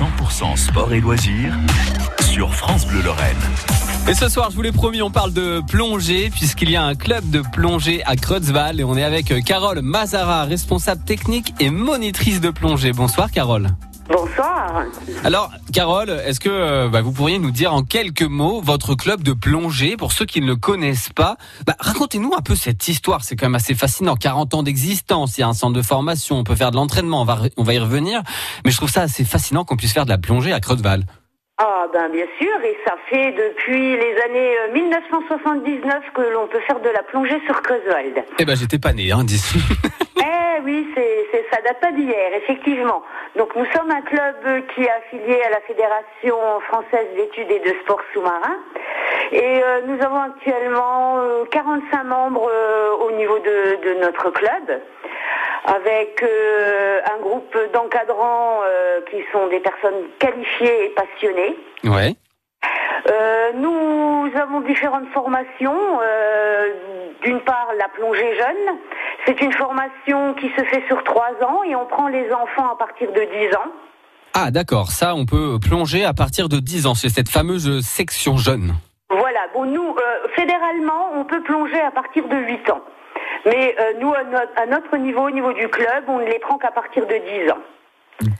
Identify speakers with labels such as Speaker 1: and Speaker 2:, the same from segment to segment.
Speaker 1: 100% sport et loisirs sur France Bleu Lorraine.
Speaker 2: Et ce soir, je vous l'ai promis, on parle de plongée puisqu'il y a un club de plongée à Creutzval et on est avec Carole Mazara, responsable technique et monitrice de plongée. Bonsoir Carole.
Speaker 3: Bonsoir.
Speaker 2: Alors, Carole, est-ce que euh, bah, vous pourriez nous dire en quelques mots votre club de plongée pour ceux qui ne le connaissent pas? Bah, Racontez-nous un peu cette histoire, c'est quand même assez fascinant. 40 ans d'existence, il y a un centre de formation, on peut faire de l'entraînement, on va, on va y revenir. Mais je trouve ça assez fascinant qu'on puisse faire de la plongée à Creutzval.
Speaker 3: Ah ben bien sûr, et ça fait depuis les années 1979 euh, que l'on peut faire de la plongée sur Creusewald.
Speaker 2: Eh ben j'étais pas né, hein, d'ici.
Speaker 3: eh oui, c'est, ça date pas d'hier, effectivement. Donc nous sommes un club qui est affilié à la Fédération française d'études et de sports sous-marins. Et euh, nous avons actuellement euh, 45 membres euh, au niveau de, de notre club avec euh, un groupe d'encadrants euh, qui sont des personnes qualifiées et passionnées.
Speaker 2: Ouais.
Speaker 3: Euh, nous avons différentes formations. Euh, D'une part, la plongée jeune. C'est une formation qui se fait sur trois ans et on prend les enfants à partir de 10 ans.
Speaker 2: Ah d'accord, ça on peut plonger à partir de 10 ans, c'est cette fameuse section jeune.
Speaker 3: Voilà, bon nous, euh, fédéralement, on peut plonger à partir de 8 ans. Mais euh, nous, à notre, à notre niveau, au niveau du club, on ne les prend qu'à partir de 10 ans.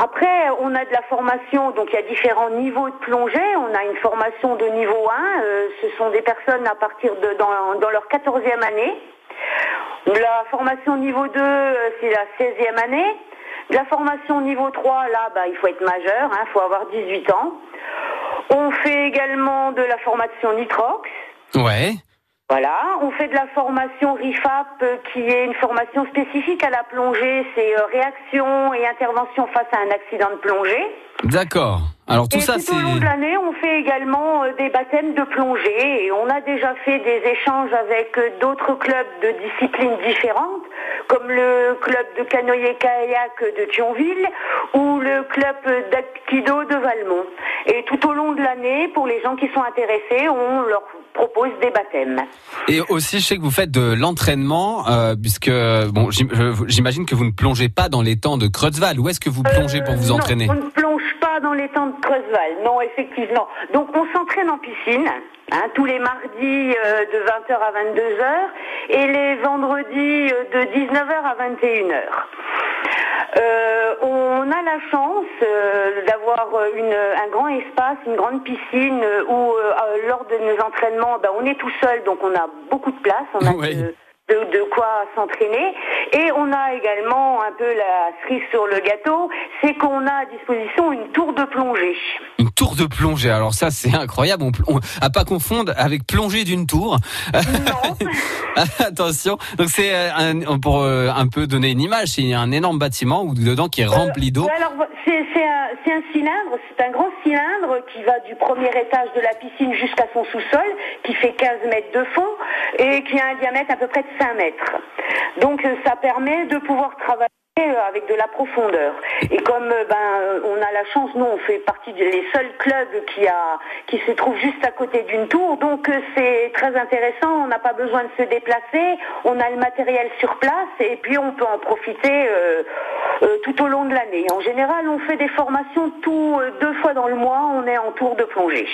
Speaker 3: Après, on a de la formation, donc il y a différents niveaux de plongée. On a une formation de niveau 1, euh, ce sont des personnes à partir de dans, dans leur 14e année. La formation niveau 2, euh, c'est la 16e année. La formation niveau 3, là, bah, il faut être majeur, il faut avoir 18 ans. On fait également de la formation nitrox.
Speaker 2: Ouais.
Speaker 3: Voilà, on fait de la formation RIFAP euh, qui est une formation spécifique à la plongée, c'est euh, réaction et intervention face à un accident de plongée.
Speaker 2: D'accord. Alors tout
Speaker 3: et
Speaker 2: ça
Speaker 3: tout
Speaker 2: c'est
Speaker 3: au long de l'année, on fait également euh, des baptêmes de plongée et on a déjà fait des échanges avec euh, d'autres clubs de disciplines différentes, comme le club de canoë-kayak de Thionville ou le club d'Aikido de Valmont. Et tout au long de l'année, pour les gens qui sont intéressés, on leur propose des baptêmes.
Speaker 2: Et aussi, je sais que vous faites de l'entraînement, euh, puisque bon, j'imagine que vous ne plongez pas dans les temps de Creutzval. Où est-ce que vous plongez pour vous entraîner
Speaker 3: on pas dans les temps de Creusval, non, effectivement. Donc on s'entraîne en piscine, hein, tous les mardis euh, de 20h à 22h et les vendredis euh, de 19h à 21h. Euh, on a la chance euh, d'avoir un grand espace, une grande piscine où euh, lors de nos entraînements, ben, on est tout seul, donc on a beaucoup de place, on a
Speaker 2: Ouais.
Speaker 3: de- de, de quoi s'entraîner. Et on a également un peu la cerise sur le gâteau, c'est qu'on a à disposition une tour de plongée.
Speaker 2: Une tour de plongée. Alors ça, c'est incroyable. On, on- à pas confondre avec plongée d'une tour.
Speaker 3: Non,
Speaker 2: Attention. Donc c'est euh, un- pour euh, un peu donner une image. C'est un énorme bâtiment où dedans qui est rempli d'eau.
Speaker 3: Alors c'est un, un cylindre, c'est un grand cylindre qui va du premier étage de la piscine jusqu'à son sous-sol, qui fait 15 mètres de fond et qui a un diamètre à peu près de 5 mètres. Donc euh, ça permet de pouvoir travailler euh, avec de la profondeur. Et comme euh, ben on a la chance, nous on fait partie des seuls clubs qui a qui se trouvent juste à côté d'une tour, donc c'est très intéressant. On n'a pas besoin de se déplacer, on a le matériel sur place et puis on peut en profiter tout au long de l'année. En général, on fait des formations tout deux fois dans le mois. On est en tour de plongée.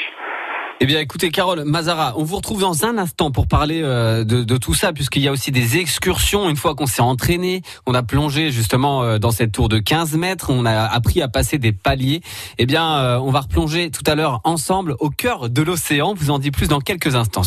Speaker 2: Eh bien, écoutez, Carole Mazara, on vous retrouve dans un instant pour parler euh, de, tout ça, puisqu'il y a aussi des excursions. Une fois qu'on s'est entraîné, on a plongé justement euh, dans cette tour de 15 mètres, on a appris à passer des paliers. Eh bien, euh, on va replonger tout à l'heure ensemble au cœur de l'océan. Vous en dit plus dans quelques instants.